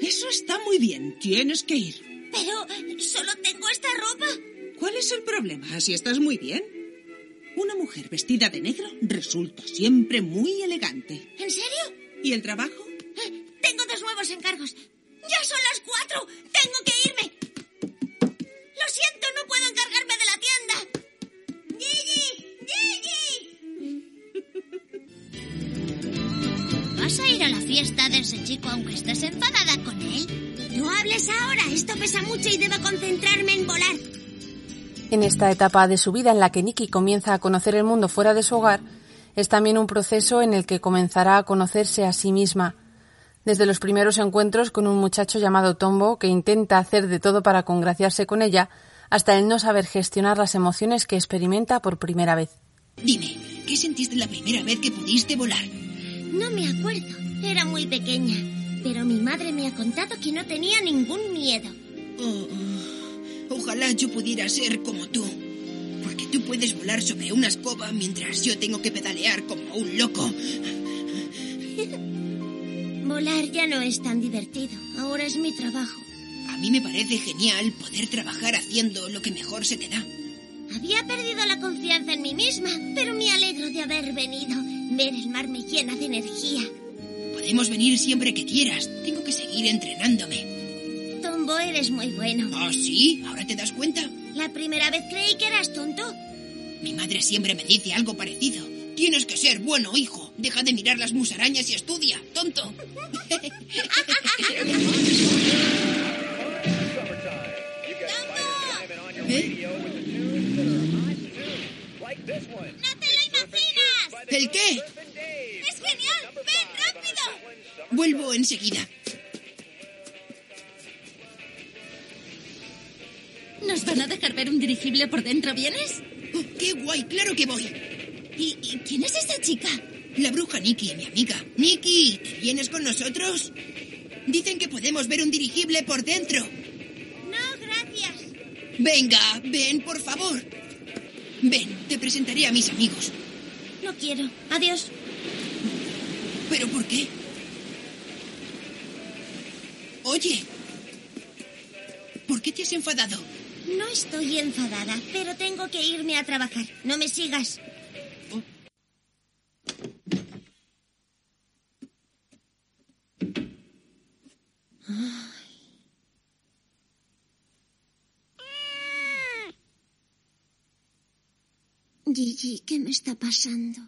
Eso está muy bien. Tienes que ir. Pero solo tengo esta ropa. ¿Cuál es el problema? Si estás muy bien. Una mujer vestida de negro resulta siempre muy elegante. ¿En serio? ¿Y el trabajo? Eh, Tengo dos nuevos encargos. ¡Ya son las cuatro! ¡Tengo que irme! ¿Vas a ir a la fiesta de ese chico aunque estés enfadada con él? No hables ahora, esto pesa mucho y debo concentrarme en volar. En esta etapa de su vida en la que Nicky comienza a conocer el mundo fuera de su hogar, es también un proceso en el que comenzará a conocerse a sí misma. Desde los primeros encuentros con un muchacho llamado Tombo que intenta hacer de todo para congraciarse con ella, hasta el no saber gestionar las emociones que experimenta por primera vez. Dime, ¿qué sentiste la primera vez que pudiste volar? No me acuerdo, era muy pequeña, pero mi madre me ha contado que no tenía ningún miedo. Oh, oh, ojalá yo pudiera ser como tú. Porque tú puedes volar sobre una escoba mientras yo tengo que pedalear como un loco. Volar ya no es tan divertido, ahora es mi trabajo. A mí me parece genial poder trabajar haciendo lo que mejor se te da. Había perdido la confianza en mí misma, pero me alegro de haber venido. Ver el mar me llena de energía. Podemos venir siempre que quieras. Tengo que seguir entrenándome. Tombo, eres muy bueno. ¿Ah, sí? ¿Ahora te das cuenta? La primera vez creí que eras tonto. Mi madre siempre me dice algo parecido. Tienes que ser bueno, hijo. Deja de mirar las musarañas y estudia, tonto. ¿El qué? ¡Es genial! ¡Ven rápido! Vuelvo enseguida. ¿Nos van a dejar ver un dirigible por dentro? ¿Vienes? Oh, ¡Qué guay! ¡Claro que voy! ¿Y, y quién es esa chica? La bruja Nikki, mi amiga. Nikki, ¿te vienes con nosotros? Dicen que podemos ver un dirigible por dentro. No, gracias. Venga, ven, por favor. Ven, te presentaré a mis amigos. No quiero. Adiós. ¿Pero por qué? Oye, ¿por qué te has enfadado? No estoy enfadada, pero tengo que irme a trabajar. No me sigas. Gigi, ¿qué me está pasando?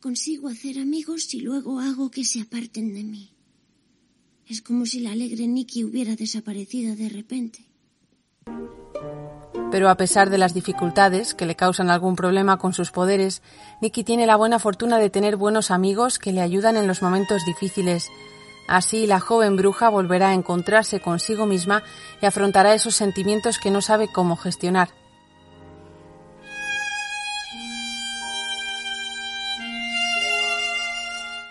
Consigo hacer amigos y luego hago que se aparten de mí. Es como si la alegre Nikki hubiera desaparecido de repente. Pero a pesar de las dificultades que le causan algún problema con sus poderes, Nikki tiene la buena fortuna de tener buenos amigos que le ayudan en los momentos difíciles. Así la joven bruja volverá a encontrarse consigo misma y afrontará esos sentimientos que no sabe cómo gestionar.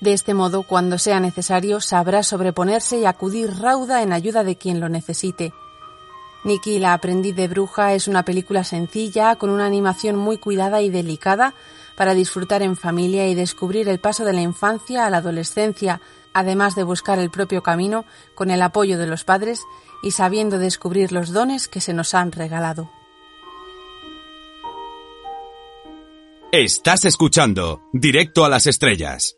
De este modo, cuando sea necesario, sabrá sobreponerse y acudir rauda en ayuda de quien lo necesite. Nikki, la aprendiz de bruja, es una película sencilla, con una animación muy cuidada y delicada, para disfrutar en familia y descubrir el paso de la infancia a la adolescencia, además de buscar el propio camino con el apoyo de los padres y sabiendo descubrir los dones que se nos han regalado. Estás escuchando Directo a las Estrellas.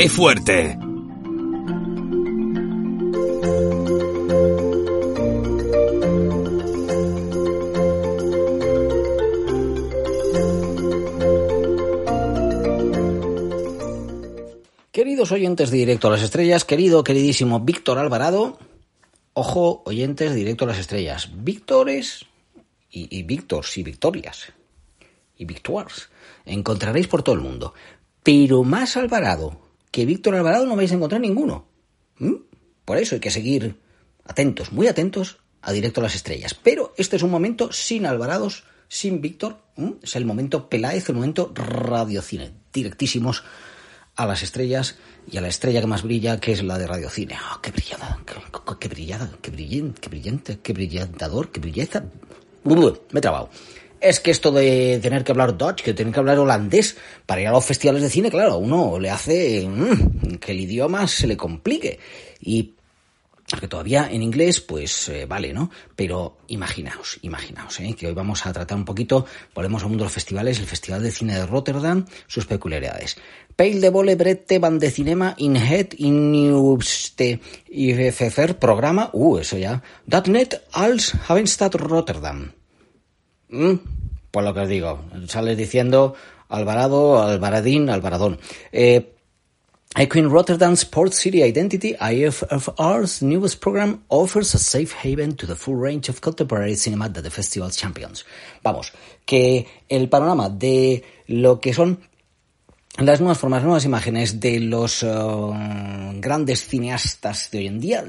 ¡Qué fuerte! Queridos oyentes de Directo a las Estrellas, querido, queridísimo Víctor Alvarado, ojo, oyentes de Directo a las Estrellas, Víctores y, y Víctors y Victorias y Victoires, encontraréis por todo el mundo. Pero más Alvarado que Víctor Alvarado no vais a encontrar ninguno. ¿Mm? Por eso hay que seguir atentos, muy atentos a Directo a las Estrellas. Pero este es un momento sin Alvarados, sin Víctor. ¿Mm? Es el momento Peláez, el momento radiocine. Directísimos a las estrellas y a la estrella que más brilla, que es la de radiocine. ¡Oh, qué brillada! ¡Qué, qué brillada! ¡Qué brillante! ¡Qué brillante! ¡Qué brillantador! ¡Qué brilleza! Me he trabado. Es que esto de tener que hablar Dutch, que tener que hablar holandés para ir a los festivales de cine, claro, a uno le hace mmm, que el idioma se le complique. Y porque todavía en inglés, pues eh, vale, ¿no? Pero imaginaos, imaginaos, ¿eh? que hoy vamos a tratar un poquito, volvemos al mundo de los festivales, el Festival de Cine de Rotterdam, sus peculiaridades. Peil de van de Cinema in Het in Nieuwste IFFR programa, uh, eso ya, net als Havenstad Rotterdam. Mm, pues lo que os digo, sales diciendo Alvarado, Alvaradín, Alvaradón. Eh, Queen Rotterdam Sports City Identity, IFFR's newest program, offers a safe haven to the full range of contemporary cinema that the festival champions. Vamos, que el panorama de lo que son las nuevas formas, nuevas imágenes de los uh, grandes cineastas de hoy en día,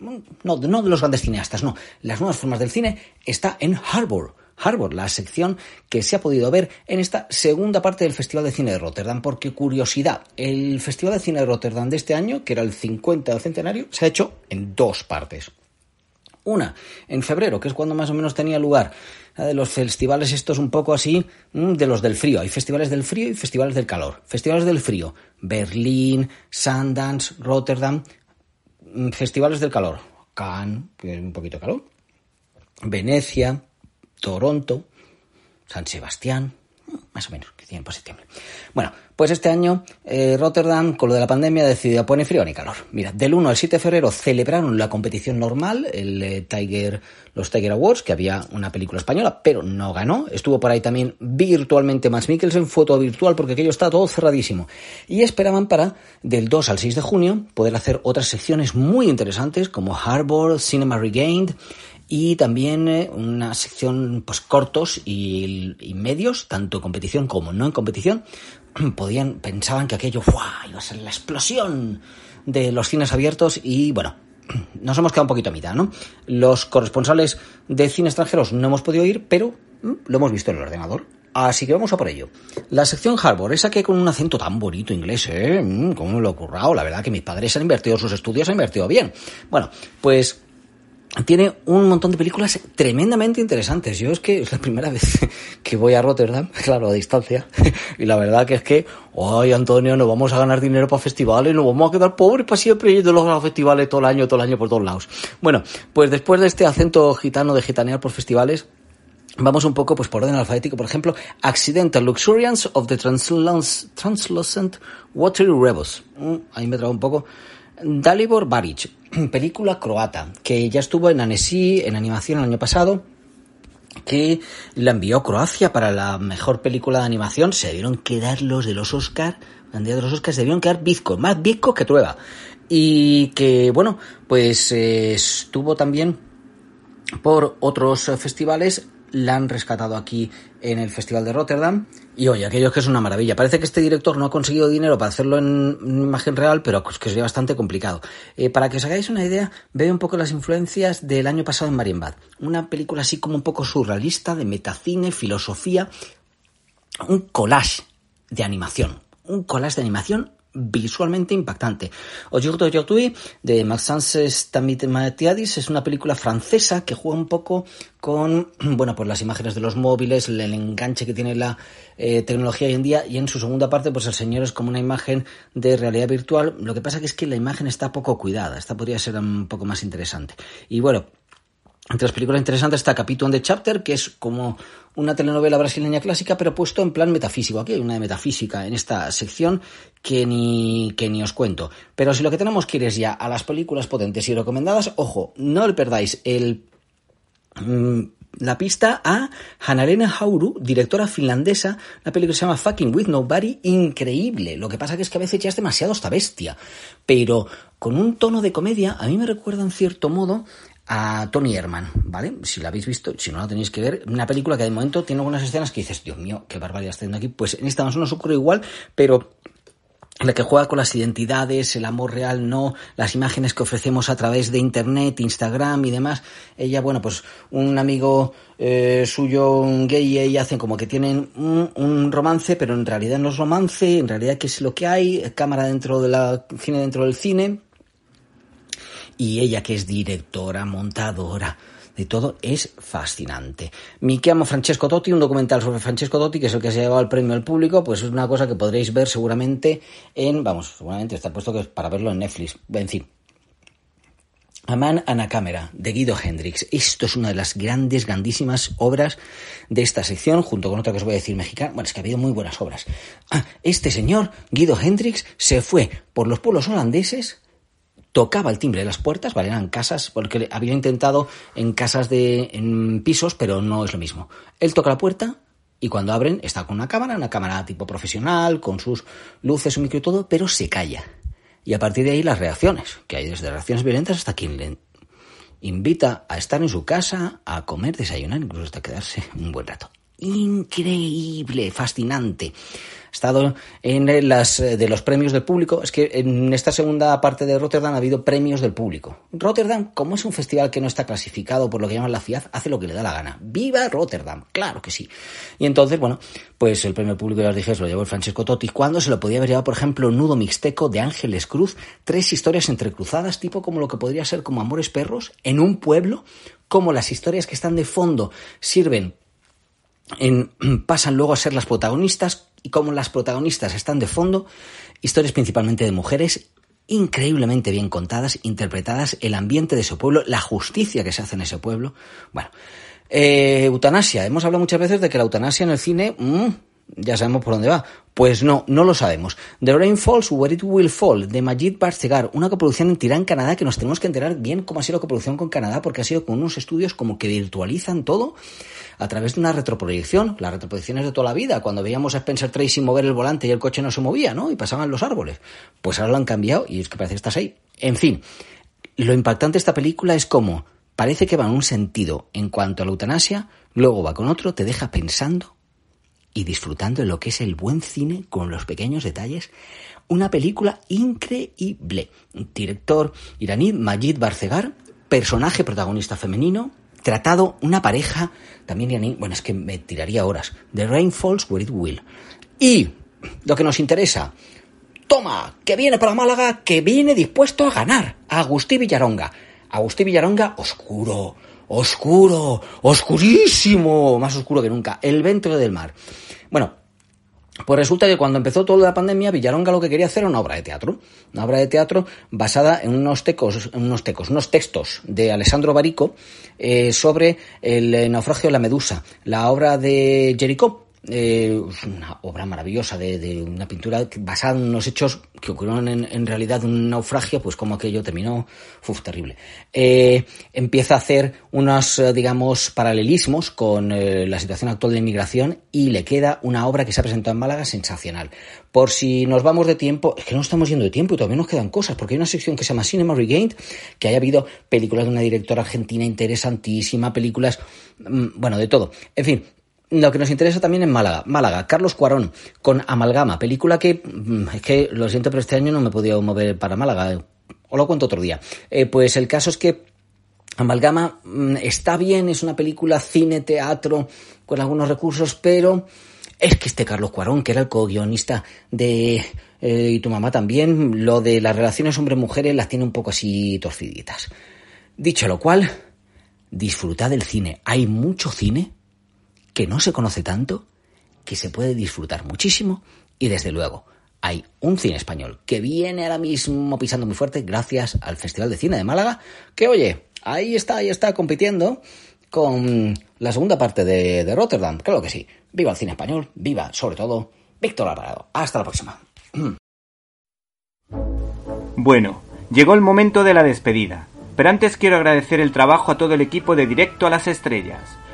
no, no de los grandes cineastas, no, las nuevas formas del cine está en Harbour, Harbour, la sección que se ha podido ver en esta segunda parte del Festival de Cine de Rotterdam, porque curiosidad, el Festival de Cine de Rotterdam de este año, que era el 50 centenario, se ha hecho en dos partes. Una, en febrero, que es cuando más o menos tenía lugar de los festivales estos un poco así, de los del frío. Hay festivales del frío y festivales del calor. Festivales del frío, Berlín, Sundance, Rotterdam. Festivales del calor, Cannes, que es un poquito calor. Venecia, Toronto, San Sebastián. más o menos, que tienen por septiembre. Bueno, pues este año eh, Rotterdam, con lo de la pandemia, decidió poner frío ni calor. Mira, del 1 al 7 de febrero celebraron la competición normal, el eh, Tiger, los Tiger Awards, que había una película española, pero no ganó. Estuvo por ahí también virtualmente Max Mikkelsen, foto virtual, porque aquello está todo cerradísimo. Y esperaban para, del 2 al 6 de junio, poder hacer otras secciones muy interesantes, como Harbor, Cinema Regained, y también eh, una sección pues cortos y, y, medios, tanto en competición como no en competición, podían pensaban que aquello iba a ser la explosión de los cines abiertos y bueno, nos hemos quedado un poquito a mitad, ¿no? Los corresponsales de cine extranjeros no hemos podido ir, pero lo hemos visto en el ordenador. Así que vamos a por ello. La sección Harbor, esa que con un acento tan bonito inglés, ¿eh? ¿Cómo me lo he currado? La verdad que mis padres han invertido sus estudios, han invertido bien. Bueno, pues tiene un montón de películas tremendamente interesantes. Yo es que es la primera vez que voy a Rotterdam, claro, a distancia, y la verdad que es que, ay Antonio, no vamos a ganar dinero para festivales, nos vamos a quedar pobres para siempre yendo a los festivales todo el año, todo el año por todos lados. Bueno, pues después de este acento gitano de gitanear por festivales, Vamos un poco pues por orden alfabético, por ejemplo, Accidental Luxuriance of the Translucent Watery Rebels. Mm, ahí me trago un poco. Dalibor Baric, película croata, que ya estuvo en Annecy en animación el año pasado, que la envió Croacia para la mejor película de animación. Se debieron quedar los de los Oscar, la de los Oscars se debieron quedar bizcos, más bizcos que trueba. Y que, bueno, pues eh, estuvo también por otros festivales la han rescatado aquí en el Festival de Rotterdam. Y oye, aquello que es una maravilla. Parece que este director no ha conseguido dinero para hacerlo en imagen real, pero es que sería bastante complicado. Eh, para que os hagáis una idea, veo un poco las influencias del año pasado en Marienbad. Una película así como un poco surrealista, de metacine, filosofía. Un collage de animación. Un collage de animación visualmente impactante. Aujourd'hui de Maxence Stamatiadis es una película francesa que juega un poco con bueno pues las imágenes de los móviles, el, enganche que tiene la eh, tecnología hoy en día y en su segunda parte pues el señor es como una imagen de realidad virtual. Lo que pasa que es que la imagen está poco cuidada, esta podría ser un poco más interesante. Y bueno, entre las películas interesantes está Capítulo de Chapter, que es como una telenovela brasileña clásica, pero puesto en plan metafísico. Aquí hay una de metafísica en esta sección que ni, que ni os cuento. Pero si lo que tenemos que ir es ya a las películas potentes y recomendadas, ojo, no le perdáis el, mm, la pista a Hanalena Hauru, directora finlandesa, una película que se llama Fucking With Nobody, increíble. Lo que pasa es que a veces ya es demasiado esta bestia, pero con un tono de comedia, a mí me recuerda en cierto modo a Tony Herman, ¿vale? Si la habéis visto, si no la tenéis que ver, una película que de momento tiene algunas escenas que dices, Dios mío, qué barbaridad está haciendo aquí. Pues en esta menos ocurre igual, pero la que juega con las identidades, el amor real no, las imágenes que ofrecemos a través de internet, Instagram y demás. Ella, bueno, pues un amigo eh, suyo, un gay y ella hacen como que tienen un, un, romance, pero en realidad no es romance, en realidad qué es lo que hay, cámara dentro de la cine dentro del cine y ella que es directora, montadora, de todo, es fascinante. Mi que amo Francesco Totti, un documental sobre Francesco Totti, que es el que se ha llevado el premio al público, pues es una cosa que podréis ver seguramente en, vamos, seguramente está puesto que es para verlo en Netflix, en fin. A Man and de Guido Hendrix. Esto es una de las grandes, grandísimas obras de esta sección, junto con otra que os voy a decir mexicana. Bueno, es que ha habido muy buenas obras. Ah, este señor, Guido Hendrix, se fue por los pueblos holandeses tocaba el timbre de las puertas, ¿vale? Eran casas, porque había intentado en casas de, en pisos, pero no es lo mismo. Él toca la puerta y cuando abren está con una cámara, una cámara tipo profesional, con sus luces, su micro y todo, pero se calla. Y a partir de ahí las reacciones, que hay desde reacciones violentas hasta quien le invita a estar en su casa, a comer, desayunar, incluso hasta quedarse un buen rato. Increíble, fascinante estado en las eh, de los premios del público. Es que en esta segunda parte de Rotterdam ha habido premios del público. Rotterdam, como es un festival que no está clasificado por lo que llaman la ciudad, hace lo que le da la gana. ¡Viva Rotterdam! Claro que sí. Y entonces, bueno, pues el premio público, ya os dije, lo llevó el Francesco Totti. cuando se lo podía haber llevado, por ejemplo, Nudo Mixteco de Ángeles Cruz? Tres historias entrecruzadas, tipo como lo que podría ser como Amores Perros, en un pueblo, como las historias que están de fondo sirven en, pasan luego a ser las protagonistas y como las protagonistas están de fondo, historias principalmente de mujeres increíblemente bien contadas, interpretadas, el ambiente de ese pueblo, la justicia que se hace en ese pueblo. Bueno, eh, eutanasia. Hemos hablado muchas veces de que la eutanasia en el cine, mm, ya sabemos por dónde va. Pues no, no lo sabemos. The Rain Falls Where It Will Fall, de Majid Barcegar, una coproducción en Tirán, Canadá, que nos tenemos que enterar bien cómo ha sido la coproducción con Canadá, porque ha sido con unos estudios como que virtualizan todo a través de una retroproyección. Las retroproyecciones de toda la vida, cuando veíamos a Spencer Tracy mover el volante y el coche no se movía, ¿no? Y pasaban los árboles. Pues ahora lo han cambiado y es que parece que estás ahí. En fin, lo impactante de esta película es como parece que va en un sentido en cuanto a la eutanasia, luego va con otro, te deja pensando y disfrutando de lo que es el buen cine con los pequeños detalles. Una película increíble. Director iraní Majid Barcegar, personaje protagonista femenino, tratado una pareja también iraní, bueno, es que me tiraría horas. The Rain Falls Where It Will. Y lo que nos interesa, toma, que viene para Málaga, que viene dispuesto a ganar. Agustí Villaronga. Agustí Villaronga, oscuro, oscuro, oscurísimo, más oscuro que nunca, el ventre del mar. Bueno, pues resulta que cuando empezó toda la pandemia, Villaronga lo que quería hacer era una obra de teatro. Una obra de teatro basada en unos tecos, unos tecos, unos textos de Alessandro Barico eh, sobre el naufragio de la Medusa, la obra de Jericó, eh, una obra maravillosa de, una pintura basada en unos hechos que ocurrieron en, realidad un naufragio, pues como aquello terminó, fue terrible. Eh, empieza a hacer unos, eh, digamos, paralelismos con la situación actual de inmigración y le queda una obra que se ha presentado en Málaga sensacional. Por si nos vamos de tiempo, es que no estamos yendo de tiempo y todavía nos quedan cosas, porque hay una sección que se llama Cinema Regained, que haya habido películas de una directora argentina interesantísima, películas, mm, bueno, de todo. En fin, lo que nos interesa también en Málaga. Málaga, Carlos Cuarón, con Amalgama, película que, mm, es que lo siento, pero este año no me he podido mover para Málaga. Eh, o lo cuento otro día. Eh, pues el caso es que Amalgama mm, está bien, es una película cine, teatro, con algunos recursos, pero es que este Carlos Cuarón, que era el co-guionista de eh, Y tu mamá también, lo de las relaciones hombre-mujeres las tiene un poco así torciditas. Dicho lo cual, disfrutad del cine. Hay mucho cine que no se conoce tanto, que se puede disfrutar muchísimo y desde luego hay un cine español que viene ahora mismo pisando muy fuerte gracias al Festival de Cine de Málaga, que oye, ahí está, ahí está compitiendo con la segunda parte de, de Rotterdam, claro que sí. Viva el cine español, viva sobre todo Víctor Alvarado. Hasta la próxima. Bueno, llegó el momento de la despedida, pero antes quiero agradecer el trabajo a todo el equipo de Directo a las Estrellas.